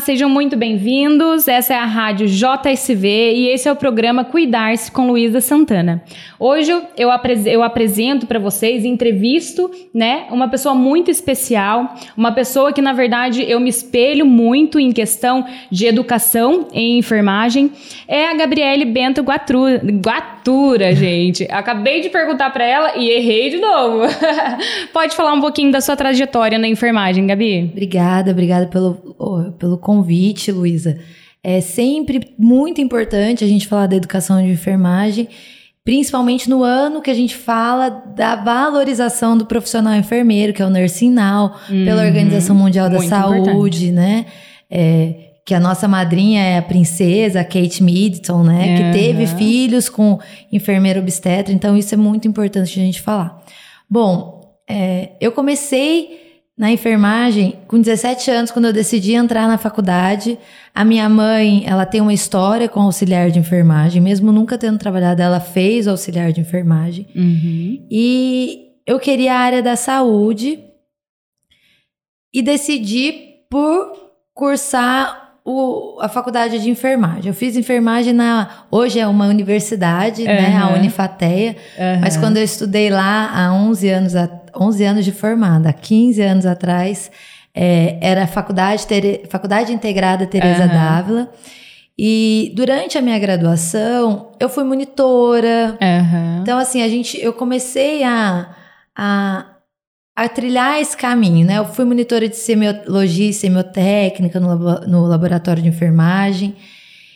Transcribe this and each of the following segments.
sejam muito bem-vindos. Essa é a Rádio JSV e esse é o programa Cuidar-se com Luísa Santana. Hoje eu, apres eu apresento para vocês, entrevisto, né, uma pessoa muito especial, uma pessoa que na verdade eu me espelho muito em questão de educação em enfermagem. É a Gabriele Bento Guatura, Guatura gente. Acabei de perguntar para ela e errei de novo. Pode falar um pouquinho da sua trajetória na enfermagem, Gabi? Obrigada, obrigada pelo, oh, pelo convite, Luísa. É sempre muito importante a gente falar da educação de enfermagem, principalmente no ano que a gente fala da valorização do profissional enfermeiro, que é o Nursing Now, uhum, pela Organização Mundial da Saúde, importante. né? É, que a nossa madrinha é a princesa Kate Middleton, né? Uhum. Que teve filhos com enfermeira obstetra, então isso é muito importante a gente falar. Bom, é, eu comecei na enfermagem com 17 anos, quando eu decidi entrar na faculdade. A minha mãe, ela tem uma história com auxiliar de enfermagem, mesmo nunca tendo trabalhado, ela fez auxiliar de enfermagem. Uhum. E eu queria a área da saúde e decidi por cursar o, a faculdade de enfermagem. Eu fiz enfermagem na. Hoje é uma universidade, uhum. né? A Unifateia. Uhum. Mas quando eu estudei lá há 11 anos atrás, 11 anos de formada, há 15 anos atrás, é, era a faculdade, Tere, faculdade Integrada Teresa uhum. Dávila. E durante a minha graduação, eu fui monitora. Então, assim, a gente, eu comecei a, a, a, trilhar esse caminho, né? Eu fui monitora de semiologia e semiotécnica no, no laboratório de enfermagem.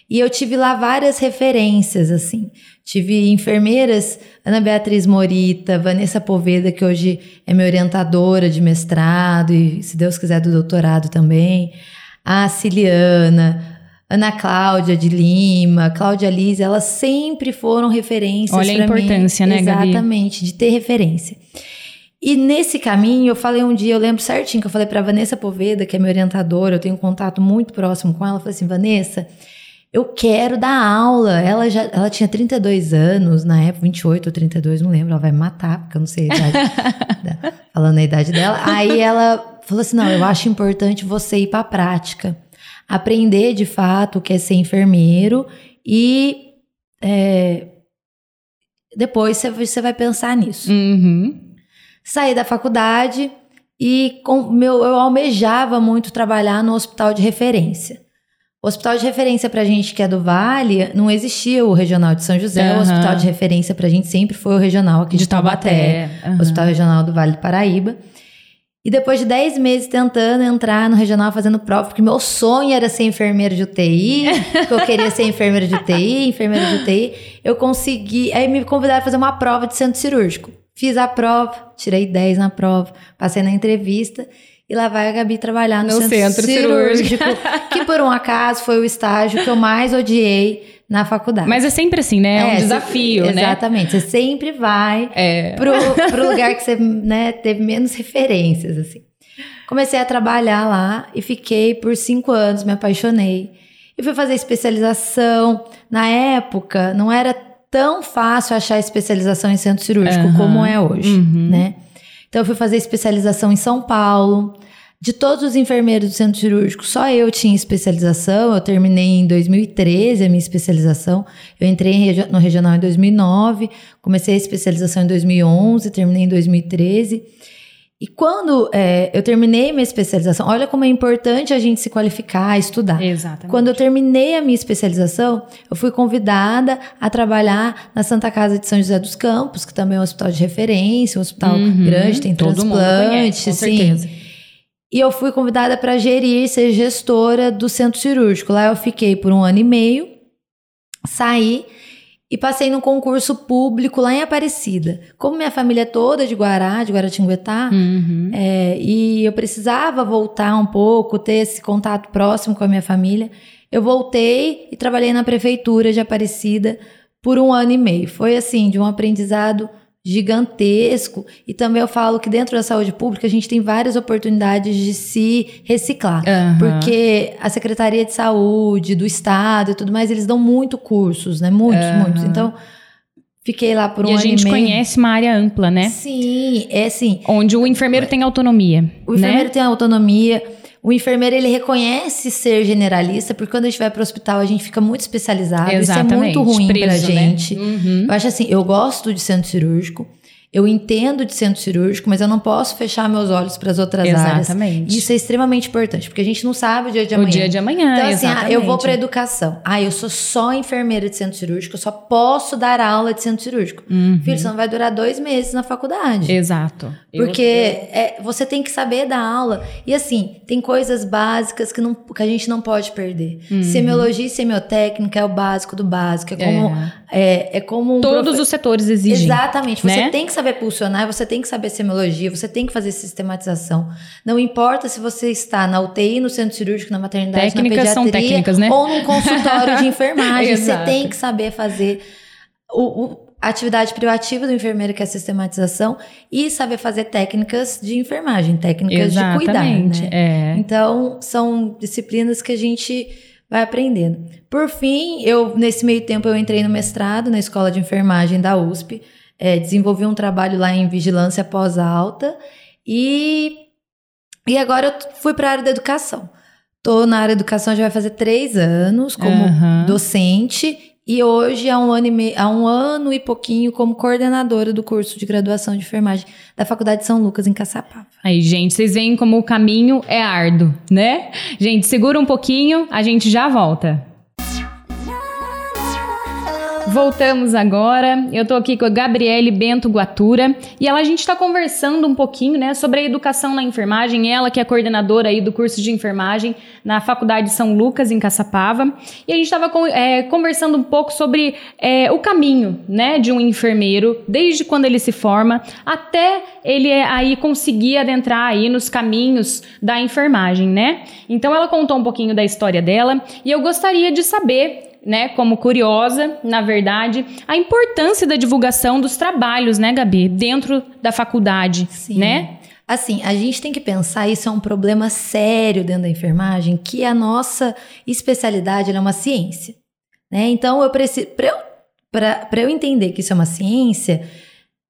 E eu tive lá várias referências, assim. Tive enfermeiras, Ana Beatriz Morita, Vanessa Poveda, que hoje é minha orientadora de mestrado e, se Deus quiser, do doutorado também. A Ciliana, Ana Cláudia de Lima, Cláudia Lise, elas sempre foram referências. Olha a importância, mim. né, Gabi? Exatamente, de ter referência. E nesse caminho, eu falei um dia, eu lembro certinho que eu falei para Vanessa Poveda, que é minha orientadora, eu tenho um contato muito próximo com ela, eu falei assim: Vanessa, eu quero dar aula. Ela já ela tinha 32 anos, na época, 28 ou 32, não lembro, ela vai me matar, porque eu não sei a idade, da, falando a idade dela. Aí ela falou assim: não, eu acho importante você ir para a prática, aprender de fato o que é ser enfermeiro e é, depois você vai pensar nisso. Uhum. Saí da faculdade e com, meu, eu almejava muito trabalhar no hospital de referência. O hospital de referência para a gente que é do Vale, não existia o regional de São José. Uhum. O hospital de referência para a gente sempre foi o regional aqui de, de Taubaté, uhum. Hospital Regional do Vale do Paraíba. E depois de 10 meses tentando entrar no regional fazendo prova, porque meu sonho era ser enfermeira de UTI, porque eu queria ser enfermeira de UTI, enfermeira de UTI, eu consegui. Aí me convidaram a fazer uma prova de centro cirúrgico. Fiz a prova, tirei 10 na prova, passei na entrevista. E lá vai a Gabi trabalhar no, no centro, centro, cirúrgico, cirúrgico, que por um acaso foi o estágio que eu mais odiei na faculdade. Mas é sempre assim, né? É, é um desafio, né? Exatamente. Você sempre vai é. pro, pro lugar que você né, teve menos referências, assim. Comecei a trabalhar lá e fiquei por cinco anos, me apaixonei. E fui fazer especialização. Na época, não era tão fácil achar especialização em centro cirúrgico uhum. como é hoje, uhum. né? Então eu fui fazer especialização em São Paulo. De todos os enfermeiros do centro cirúrgico, só eu tinha especialização. Eu terminei em 2013 a minha especialização. Eu entrei no regional em 2009, comecei a especialização em 2011, terminei em 2013. E quando é, eu terminei minha especialização, olha como é importante a gente se qualificar, estudar. Exatamente. Quando eu terminei a minha especialização, eu fui convidada a trabalhar na Santa Casa de São José dos Campos, que também é um hospital de referência, um hospital uhum, grande, tem transplante, com certeza. E eu fui convidada para gerir, ser gestora do centro cirúrgico. Lá eu fiquei por um ano e meio, saí e passei num concurso público lá em Aparecida. Como minha família é toda de Guará, de Guaratinguetá, uhum. é, e eu precisava voltar um pouco, ter esse contato próximo com a minha família, eu voltei e trabalhei na prefeitura de Aparecida por um ano e meio. Foi assim, de um aprendizado gigantesco. E também eu falo que dentro da saúde pública a gente tem várias oportunidades de se reciclar. Uhum. Porque a Secretaria de Saúde, do Estado e tudo mais, eles dão muito cursos, né? Muitos, uhum. muitos. Então, fiquei lá por um e ano e meio. a gente conhece uma área ampla, né? Sim, é sim. Onde o enfermeiro tem autonomia. O enfermeiro né? tem autonomia. O enfermeiro ele reconhece ser generalista, porque quando a gente vai para o hospital a gente fica muito especializado. Exatamente. Isso é muito ruim para né? gente. Uhum. Eu acho assim, eu gosto de centro cirúrgico, eu entendo de centro cirúrgico, mas eu não posso fechar meus olhos para as outras áreas. Exatamente. Isso é extremamente importante, porque a gente não sabe o dia de o amanhã. dia de amanhã, Então, assim, ah, exatamente. eu vou para educação. Ah, eu sou só enfermeira de centro cirúrgico, eu só posso dar aula de centro cirúrgico. Uhum. Filho, você não vai durar dois meses na faculdade. Exato. Eu- Porque é, você tem que saber dar aula. E assim, tem coisas básicas que, não, que a gente não pode perder. Uhum. Semiologia e semiotécnica é o básico do básico. É como, é. É, como um Todos os setores exigem. Exatamente. Você né? tem que saber pulsionar, você tem que saber semiologia, você tem que fazer sistematização. Não importa se você está na UTI, no centro cirúrgico, na maternidade, Técnicas na são pediatria, técnicas, né? ou num consultório de enfermagem. você tem que saber fazer o, o- a atividade privativa do enfermeiro, que é a sistematização, e saber fazer técnicas de enfermagem, técnicas de cuidar. Exatamente. Né? É. Então, são disciplinas que a gente vai aprendendo. Por fim, eu nesse meio tempo eu entrei no mestrado na Escola de Enfermagem da USP, é, desenvolvi um trabalho lá em vigilância pós-alta e, e agora eu fui para a área da educação. Tô na área da educação já vai fazer três anos como Aham. docente e hoje há um ano e meio, há um ano e pouquinho como coordenadora do curso de graduação de enfermagem da Faculdade de São Lucas em Caçapava. Aí, gente, vocês veem como o caminho é árduo, né? Gente, segura um pouquinho, a gente já volta. Voltamos agora. Eu tô aqui com a Gabriele Bento Guatura e ela a gente está conversando um pouquinho, né, sobre a educação na enfermagem. Ela que é coordenadora aí do curso de enfermagem na Faculdade de São Lucas em Caçapava. E a gente estava conversando um pouco sobre é, o caminho, né, de um enfermeiro desde quando ele se forma até ele é, aí conseguir adentrar aí nos caminhos da enfermagem, né? Então ela contou um pouquinho da história dela e eu gostaria de saber né, como curiosa, na verdade, a importância da divulgação dos trabalhos, né, Gabi, dentro da faculdade, Sim. né? Assim, a gente tem que pensar, isso é um problema sério dentro da enfermagem, que a nossa especialidade é uma ciência. Né? Então, eu preciso. Para eu entender que isso é uma ciência,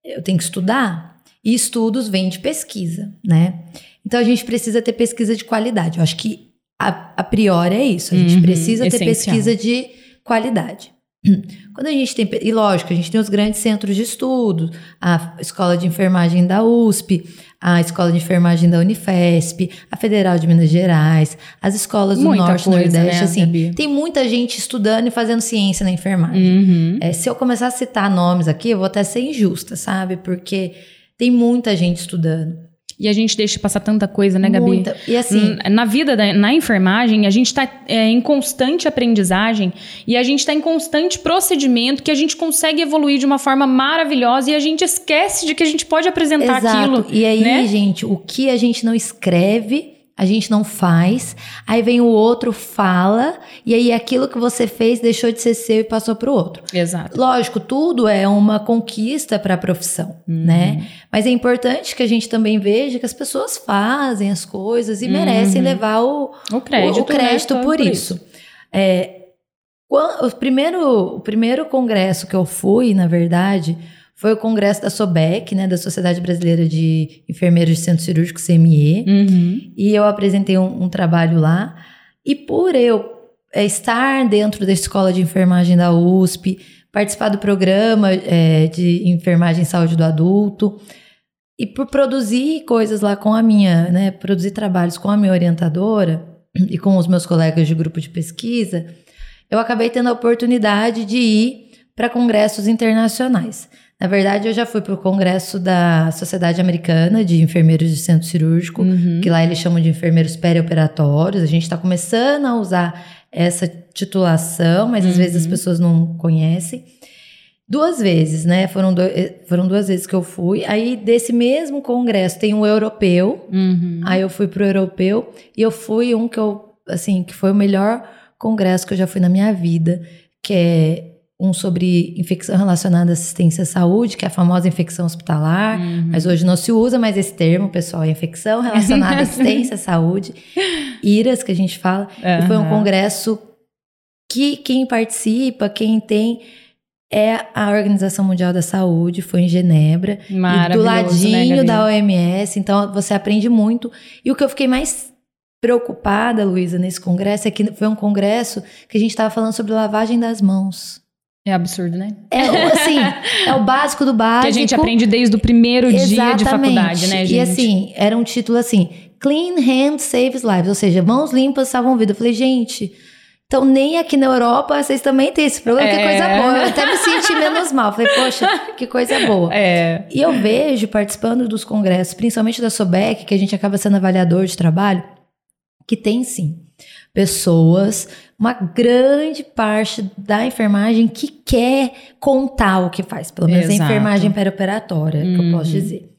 eu tenho que estudar. E estudos vêm de pesquisa, né? Então, a gente precisa ter pesquisa de qualidade. Eu acho que a, a priori é isso. A gente Uhum, precisa ter essencial. pesquisa de qualidade. Quando a gente tem. E lógico, a gente tem os grandes centros de estudo, a Escola de Enfermagem da USP, a Escola de Enfermagem da Unifesp, a Federal de Minas Gerais, as escolas do Muita Norte e coisa, Nordeste. né, assim, Gabi? tem muita gente estudando e fazendo ciência na enfermagem. Uhum. É, se eu começar a citar nomes aqui, eu vou até ser injusta, sabe? Porque tem muita gente estudando. E a gente deixa passar tanta coisa, né, Gabi? Muita. E assim, Hum, Na vida, da, na enfermagem, a gente está em constante aprendizagem e a gente está em constante procedimento que a gente consegue evoluir de uma forma maravilhosa e a gente esquece de que a gente pode apresentar Exato. aquilo. E aí, né? gente, o que a gente não escreve, a gente não faz. Aí vem o outro, fala, e aí aquilo que você fez deixou de ser seu e passou para o outro. Exato. Lógico, tudo é uma conquista para a profissão, Uhum. né? Mas é importante que a gente também veja que as pessoas fazem as coisas e merecem levar o, O crédito, o, o crédito né? por, isso. É, quan- o, primeiro, o primeiro congresso que eu fui, na verdade, foi o congresso da SOBEC, né, da Sociedade Brasileira de Enfermeiros de Centro Cirúrgico, CME, Uhum. e eu apresentei um, um trabalho lá. E por eu é, estar dentro da escola de enfermagem da USP, participar do programa é, de enfermagem e saúde do adulto, e por produzir coisas lá com a minha, né, produzir trabalhos com a minha orientadora e com os meus colegas de grupo de pesquisa, eu acabei tendo a oportunidade de ir para congressos internacionais. Na verdade, eu já fui para o congresso da Sociedade Americana de Enfermeiros de Centro Cirúrgico, Uhum. que lá eles chamam de enfermeiros perioperatórios. A gente está começando a usar essa titulação, mas às vezes as Uhum. pessoas não conhecem. Duas vezes, né? Foram, do- eh, foram duas vezes que eu fui. Aí, desse mesmo congresso, tem um europeu. Uhum. Aí eu fui pro europeu e eu fui um que eu, assim, que foi o melhor congresso que eu já fui na minha vida, que é um sobre infecção relacionada à assistência à saúde, que é a famosa infecção hospitalar. Uhum. Mas hoje não se usa mais esse termo, pessoal, é infecção relacionada à assistência à saúde, IRAS, que a gente fala. E foi um congresso que quem participa, quem tem, é a Organização Mundial da Saúde, foi em Genebra. E do Maravilhoso, ladinho né, da OMS, então você aprende muito. E o que eu fiquei mais preocupada, Luísa, nesse congresso é que foi um congresso que a gente estava falando sobre lavagem das mãos. É absurdo, né? É, assim, é o básico do básico. Que a gente aprende desde o primeiro Exatamente. dia de faculdade, né, gente? E assim, era um título assim, Clean Hand Saves Lives, ou seja, mãos limpas salvam vida. Eu falei, gente, então nem aqui na Europa vocês também têm esse problema, É. que coisa boa. Eu até me senti menos mal. Falei, poxa, que coisa boa. É. E eu vejo, participando dos congressos, principalmente da SOBEC, que a gente acaba sendo avaliador de trabalho, que tem sim pessoas, uma grande parte da enfermagem que quer contar o que faz, pelo menos Exato. a enfermagem perioperatória, que eu posso Uhum. dizer.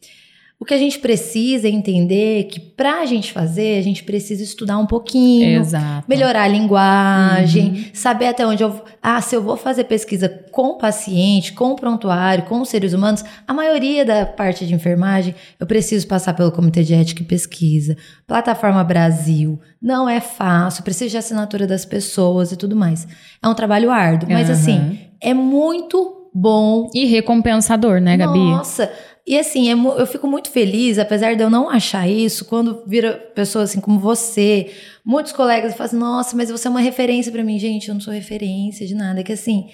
O que a gente precisa é entender que para a gente fazer, a gente precisa estudar um pouquinho, Exato. melhorar a linguagem, Uhum. saber até onde eu. Ah, se eu vou fazer pesquisa com paciente, com prontuário, com seres humanos, a maioria da parte de enfermagem eu preciso passar pelo Comitê de Ética e Pesquisa, Plataforma Brasil. Não é fácil, preciso de assinatura das pessoas e tudo mais. É um trabalho árduo, mas Aham. assim, é muito bom. E recompensador, né, Gabi? Nossa! E assim, é eu fico muito feliz, apesar de eu não achar isso, quando vira pessoas assim como você, muitos colegas falam assim, nossa, mas você é uma referência pra mim. Gente, eu não sou referência de nada. É que assim,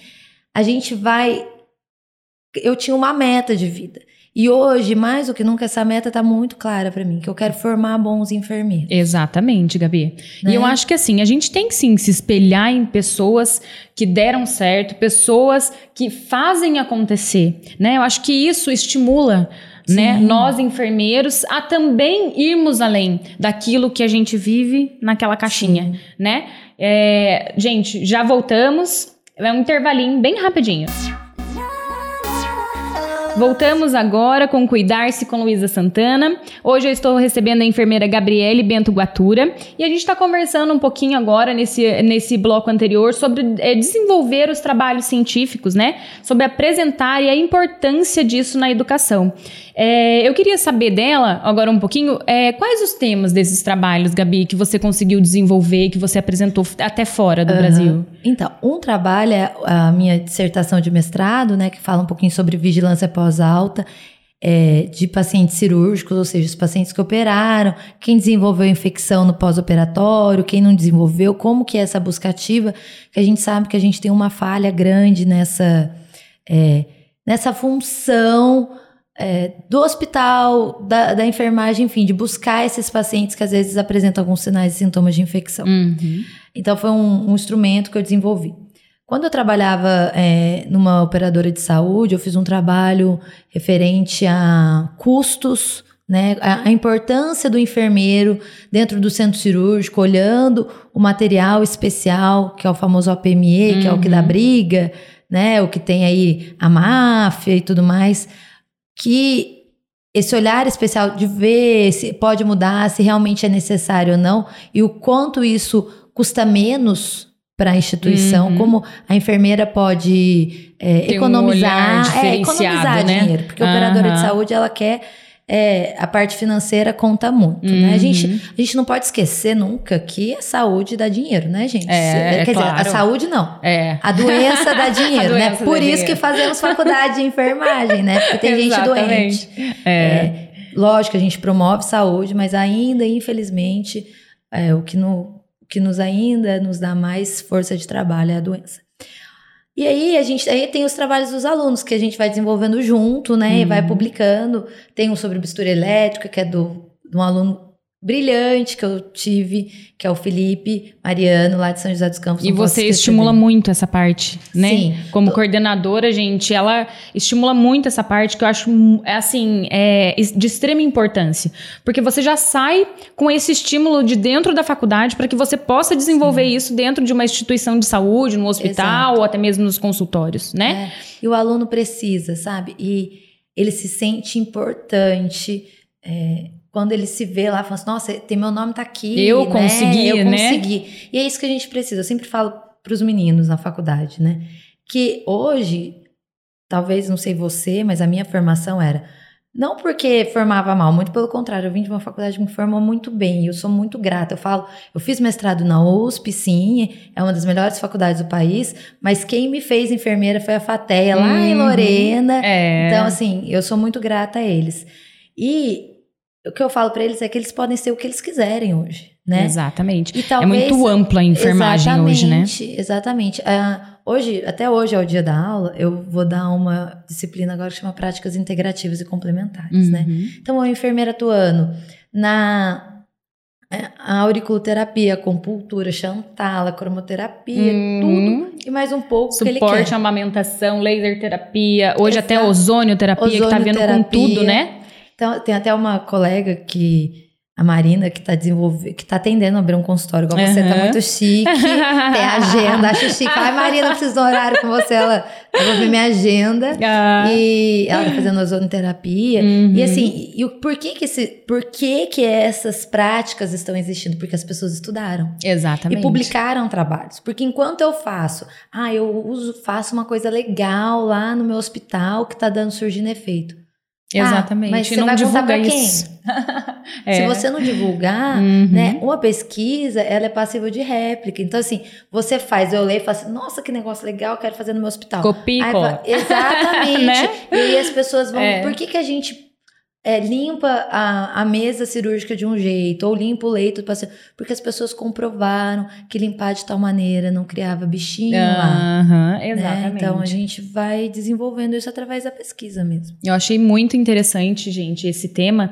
a gente vai. Eu tinha uma meta de vida. E hoje, mais do que nunca, essa meta tá muito clara pra mim, que eu quero formar bons enfermeiros. Exatamente, Gabi. Né? E eu acho que assim, a gente tem que sim se espelhar em pessoas que deram certo, pessoas que fazem acontecer, né? Eu acho que isso estimula, né, Sim. nós enfermeiros a também irmos além daquilo que a gente vive naquela caixinha, né? É, gente, já voltamos. É um intervalinho bem rapidinho. Voltamos agora com Cuidar-se com Luísa Santana. Hoje eu estou recebendo a enfermeira Gabriele Bento Guatura e a gente está conversando um pouquinho agora nesse, nesse bloco anterior sobre é, desenvolver os trabalhos científicos, né? Sobre apresentar e a importância disso na educação. É, eu queria saber dela, agora um pouquinho, é, quais os temas desses trabalhos, Gabi, que você conseguiu desenvolver, que você apresentou até fora do Brasil? Então, um trabalho é a minha dissertação de mestrado, né, que fala um pouquinho sobre vigilância pós-alta é, de pacientes cirúrgicos, ou seja, os pacientes que operaram, quem desenvolveu infecção no pós-operatório, quem não desenvolveu, como que é essa busca ativa, que a gente sabe que a gente tem uma falha grande nessa, é, nessa função é, do hospital, da, da enfermagem, enfim, de buscar esses pacientes que às vezes apresentam alguns sinais e sintomas de infecção. Uhum. Então foi um, um instrumento que eu desenvolvi. Quando eu trabalhava é, numa operadora de saúde, eu fiz um trabalho referente a custos, né, a, a importância do enfermeiro dentro do centro cirúrgico, olhando o material especial, que é o famoso OPME, que é o que dá Uhum. briga, né, o que tem aí a máfia e tudo mais, que esse olhar especial de ver se pode mudar, se realmente é necessário ou não, e o quanto isso custa menos para a instituição, Uhum. como a enfermeira pode é, Tem um economizar, olhar é, economizar né? dinheiro, porque a operadora de saúde ela quer é, a parte financeira conta muito, né? A Uhum. gente, a gente não pode esquecer nunca que a saúde dá dinheiro, né, gente? É, é Quer dizer, a claro. saúde não. É. A doença dá dinheiro, A né? doença Por dá isso dinheiro. que fazemos faculdade de enfermagem, né? Porque tem gente doente. Exatamente. É. Lógico, a gente promove saúde, mas ainda, infelizmente, é, o, que no- o que nos ainda nos dá mais força de trabalho é a doença. E aí a gente aí tem os trabalhos dos alunos que a gente vai desenvolvendo junto, né? E vai Uhum. publicando. Tem um sobre mistura elétrica, que é do, de um aluno brilhante que eu tive, que é o Felipe Mariano, lá de São José dos Campos. E você estimula dele. muito essa parte, né? Sim. Como coordenadora, gente, ela estimula muito essa parte que eu acho, é assim, é de extrema importância. Porque você já sai com esse estímulo de dentro da faculdade para que você possa desenvolver isso dentro de uma instituição de saúde, no hospital Exato. ou até mesmo nos consultórios, né? É, e o aluno precisa, sabe? E ele se sente importante é, quando ele se vê lá, falando assim, nossa, tem meu nome tá aqui. Eu né? consegui, Eu né? consegui. E é isso que a gente precisa. Eu sempre falo para os meninos na faculdade, né? Que hoje, talvez, não sei você, mas a minha formação era. Não porque formava mal, muito pelo contrário, eu vim de uma faculdade que me formou muito bem, e eu sou muito grata. Eu falo, eu fiz mestrado na USP, sim, é uma das melhores faculdades do país, mas quem me fez enfermeira foi a FATEA, lá em Uhum. Lorena. É. Então, assim, eu sou muito grata a eles. E o que eu falo pra eles é que eles podem ser o que eles quiserem hoje. né? Exatamente. E talvez, é muito ampla a enfermagem hoje, né? Exatamente. Uh, hoje, até hoje é o dia da aula, eu vou dar uma disciplina agora que chama Práticas Integrativas e Complementares, né? uhum. né? Então, a enfermeira atuando na é, a auriculoterapia, acupuntura, chantala, cromoterapia, uhum. tudo e mais um pouco Suporte, que ele quer. amamentação, laser terapia, hoje Exato. até ozonioterapia, ozonioterapia que tá vindo com tudo, né? Então, tem até uma colega que a Marina, que está desenvolvendo, que tá atendendo a abrir um consultório igual uhum. você, tá muito chique, tem agenda, acho chique. Ai, Marina, preciso de um horário com você. Ela, eu vou ver minha agenda. Ah. E ela tá fazendo ozonoterapia. Uhum. E assim, e o, por que que, esse, por que que essas práticas estão existindo? Porque as pessoas estudaram. Exatamente. E publicaram trabalhos. Porque enquanto eu faço, ah, eu uso, faço uma coisa legal lá no meu hospital que tá dando, surgindo efeito. Exatamente. Ah, mas você não vai divulga pra isso. é. Se você não divulgar, uhum. né? Uma pesquisa, ela é passível de réplica. Então, assim, você faz, eu leio e falo assim, nossa, que negócio legal, quero fazer no meu hospital. Copia. Exatamente. né? E aí as pessoas vão. É. Por que, que a gente é, limpa a, a mesa cirúrgica de um jeito, ou limpa o leito do paciente, porque as pessoas comprovaram que limpar de tal maneira não criava bichinho uhum, lá. Exatamente. Né? Então a gente vai desenvolvendo isso através da pesquisa mesmo. Eu achei muito interessante, gente, esse tema.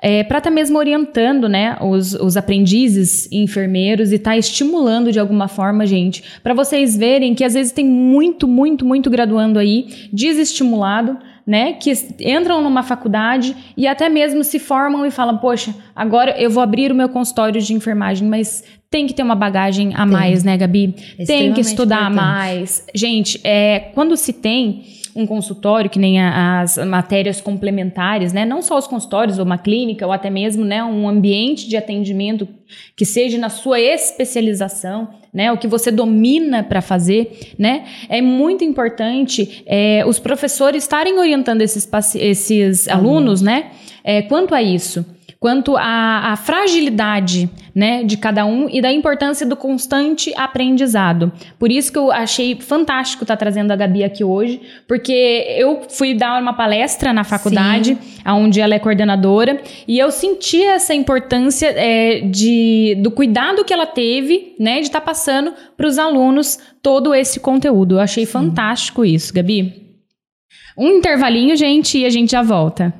É, para estar tá mesmo orientando né, os, os aprendizes enfermeiros e estar tá estimulando de alguma forma, gente, para vocês verem que às vezes tem muito, muito, muito graduando aí desestimulado né, que entram numa faculdade e até mesmo se formam e falam, poxa, agora eu vou abrir o meu consultório de enfermagem, mas tem que ter uma bagagem a tem. mais, né, Gabi? Tem que estudar importante. mais. Gente, é, quando se tem um consultório, que nem as matérias complementares, né? Não só os consultórios, ou uma clínica, ou até mesmo né, um ambiente de atendimento que seja na sua especialização, né? O que você domina para fazer, né? É muito importante é, os professores estarem orientando esses, esses alunos, né? É, quanto a isso quanto à, fragilidade né, de cada um e da importância do constante aprendizado. Por isso que eu achei fantástico estar tá trazendo a Gabi aqui hoje, porque eu fui dar uma palestra na faculdade, Sim. onde ela é coordenadora, e eu senti essa importância é, de, do cuidado que ela teve né, de estar tá passando para os alunos todo esse conteúdo. Eu achei Sim. fantástico isso, Gabi. Um intervalinho, gente, e a gente já volta.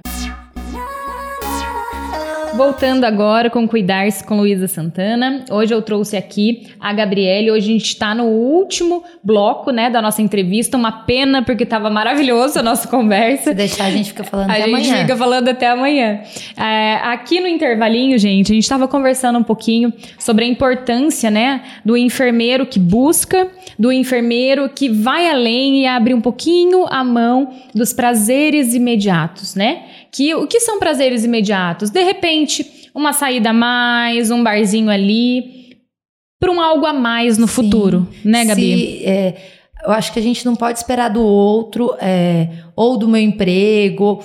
Voltando agora com Cuidar-se com Luísa Santana. Hoje eu trouxe aqui a Gabriele. Hoje a gente está no último bloco, né, da nossa entrevista. Uma pena, porque estava maravilhoso a nossa conversa. Se deixar, a gente fica falando a até amanhã. A gente fica falando até amanhã. É, aqui no intervalinho, gente, a gente estava conversando um pouquinho sobre a importância, né, do enfermeiro que busca, do enfermeiro que vai além e abre um pouquinho a mão dos prazeres imediatos, né? Que o que são prazeres imediatos? De repente, uma saída a mais, um barzinho ali, para um algo a mais no Sim. futuro, né, Gabi? Se, é, eu acho que a gente não pode esperar do outro é, ou do meu emprego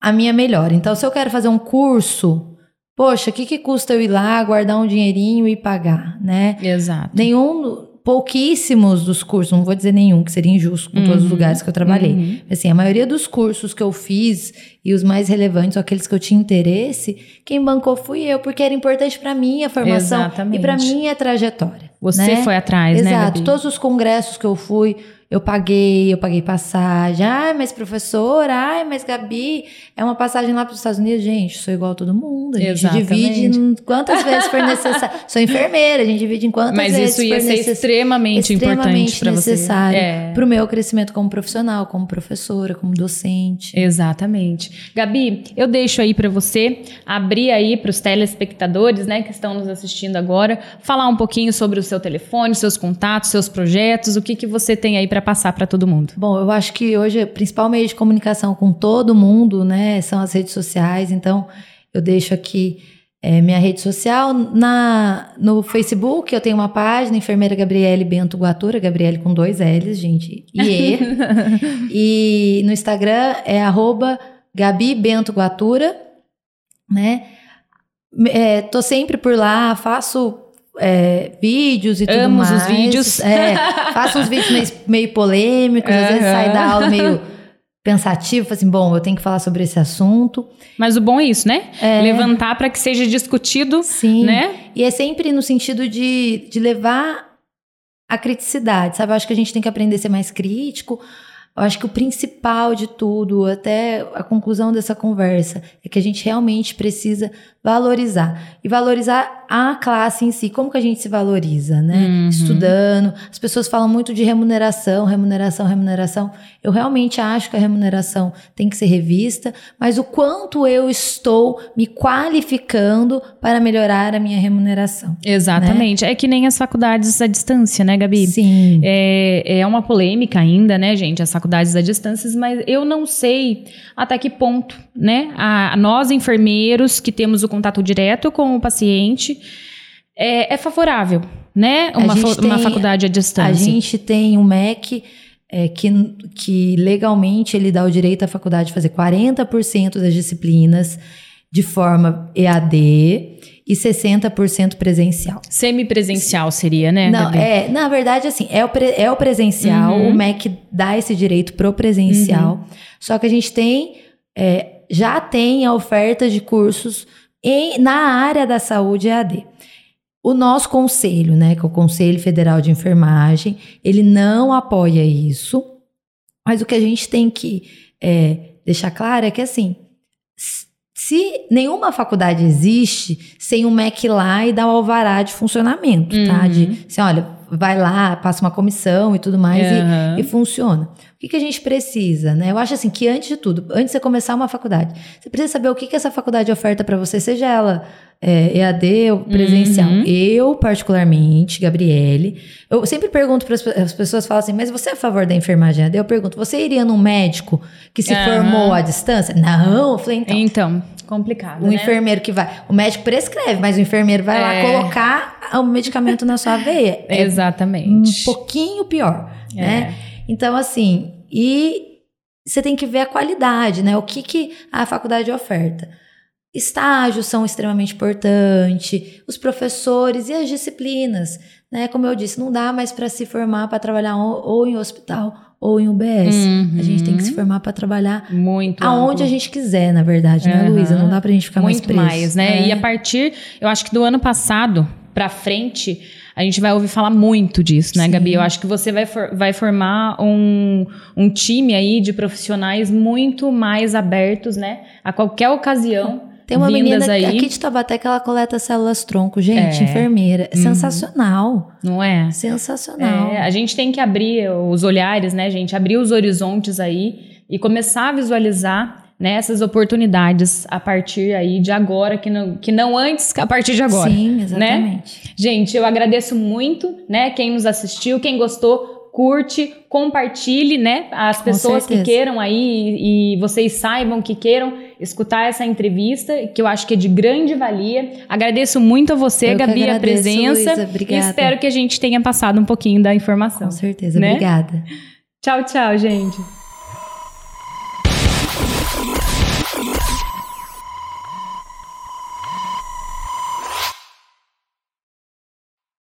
a minha melhor. Então, se eu quero fazer um curso, poxa, o que, que custa eu ir lá, guardar um dinheirinho e pagar, né? Exato. Nenhum pouquíssimos dos cursos, não vou dizer nenhum, que seria injusto com uhum. todos os uhum. lugares que eu trabalhei. Uhum. Assim, a maioria dos cursos que eu fiz e os mais relevantes, ou aqueles que eu tinha interesse, quem bancou fui eu, porque era importante para mim a formação Exatamente. e para minha trajetória. Você né? foi atrás, Exato. né? Exato. Todos os congressos que eu fui, eu paguei, eu paguei passagem. Ai, mas professora, ai, mas Gabi, é uma passagem lá para os Estados Unidos. Gente, sou igual a todo mundo. A gente Exatamente. divide quantas vezes for necessário. sou enfermeira, a gente divide em quantas mas vezes for necessário. Mas isso ia ser extremamente, importante para você. necessário para o meu crescimento como profissional, como professora, como docente. Exatamente. Gabi, eu deixo aí para você abrir aí para os telespectadores, né, que estão nos assistindo agora, falar um pouquinho sobre o seu telefone, seus contatos, seus projetos, o que que você tem aí para passar para todo mundo? Bom, eu acho que hoje o principal meio de comunicação com todo mundo, né, são as redes sociais. Então, eu deixo aqui é, minha rede social. Na, no Facebook, eu tenho uma página, Enfermeira Gabriele Bento Guatura, Gabriele com dois L's, gente, e E. e no Instagram é arroba Gabi Bento Guatura, né? É, tô sempre por lá, faço é, vídeos e tudo Amo mais. os vídeos. É, faço uns vídeos meio, meio polêmicos, uhum. às vezes sai da aula meio pensativo, assim, bom, eu tenho que falar sobre esse assunto. Mas o bom é isso, né? É. Levantar para que seja discutido, Sim. né? E é sempre no sentido de, de levar a criticidade, sabe? Eu acho que a gente tem que aprender a ser mais crítico. Eu acho que o principal de tudo, até a conclusão dessa conversa, é que a gente realmente precisa valorizar. E valorizar a classe em si. Como que a gente se valoriza, né? Uhum. Estudando. As pessoas falam muito de remuneração, remuneração, remuneração. Eu realmente acho que a remuneração tem que ser revista, mas o quanto eu estou me qualificando para melhorar a minha remuneração. Exatamente. É que nem as faculdades à distância, né, Gabi? Sim. É, é uma polêmica ainda, né, gente, as faculdades à distância, mas eu não sei até que ponto, né, a, nós enfermeiros que temos o contato direto com o paciente é, é favorável, né, A uma, fa- uma tem- faculdade à A distância. gente tem um MEC é, que, que legalmente ele dá o direito à faculdade de fazer 40% das disciplinas de forma EAD e 60% presencial. Semipresencial seria, né, Não, Gabi? é, na verdade, assim, é o, pre- é o presencial, Uhum. o MEC dá esse direito pro presencial, só que a gente tem, é, já tem a oferta de cursos em- na área da saúde EAD. O nosso conselho, né, que é o Conselho Federal de Enfermagem, ele não apoia isso, mas o que a gente tem que é, deixar claro é que, assim, se nenhuma faculdade existe sem um MEC lá e dar o alvará de funcionamento, tá? Uhum. De, assim, olha, vai lá, passa uma comissão e tudo mais e- Aham. e, funciona. O que, que a gente precisa, né? Eu acho assim que antes de tudo, antes de você começar uma faculdade, você precisa saber o que, que essa faculdade oferta para você, seja ela é, EAD ou presencial. Uhum. Eu, particularmente, Gabriele, eu sempre pergunto para as pessoas, falam assim, mas você é a favor da enfermagem EAD? Eu pergunto, você iria num médico que se Aham. formou à distância? Não, eu falei, então, Então, complicado, o né? enfermeiro que vai. O médico prescreve, mas o enfermeiro vai É. lá colocar o medicamento na sua veia. É um Exatamente. pouquinho pior, É. né? Então, assim, e você tem que ver a qualidade, né? O que, que a faculdade oferta. Estágios são extremamente importantes, os professores e as disciplinas, né? Como eu disse, não dá mais para se formar para trabalhar ou, em hospital ou em UBS. A gente tem que se Uhum. formar para trabalhar Muito aonde amplo. a gente quiser, na verdade, né, Aham. Luísa? Não dá pra gente ficar Muito mais mais, preso. né? É. E a partir, eu acho que do ano passado pra frente, a gente vai ouvir falar muito disso, né, Sim. Gabi? Eu acho que você vai, for- vai formar um, um time aí de profissionais muito mais abertos, né? A qualquer ocasião. Tem uma menina aí, aqui de Taubaté que ela coleta células tronco, gente, É. enfermeira. É Uhum. Sensacional. não é? Sensacional. É, a gente tem que abrir os olhares, né, gente? Abrir os horizontes aí e começar a visualizar né, essas oportunidades a partir aí de agora, que não, que não antes, a partir de agora. Sim, exatamente. Gente, eu agradeço muito, né? Quem nos assistiu, quem gostou, curte, compartilhe, né? As pessoas que queiram aí e vocês saibam que queiram escutar essa entrevista, que eu acho que é de grande valia. Agradeço muito a você, Eu Gabi, a agradeço, presença. Luísa, obrigada. E espero que a gente tenha passado um pouquinho da informação. Com certeza. Né? Obrigada. Tchau, tchau, gente.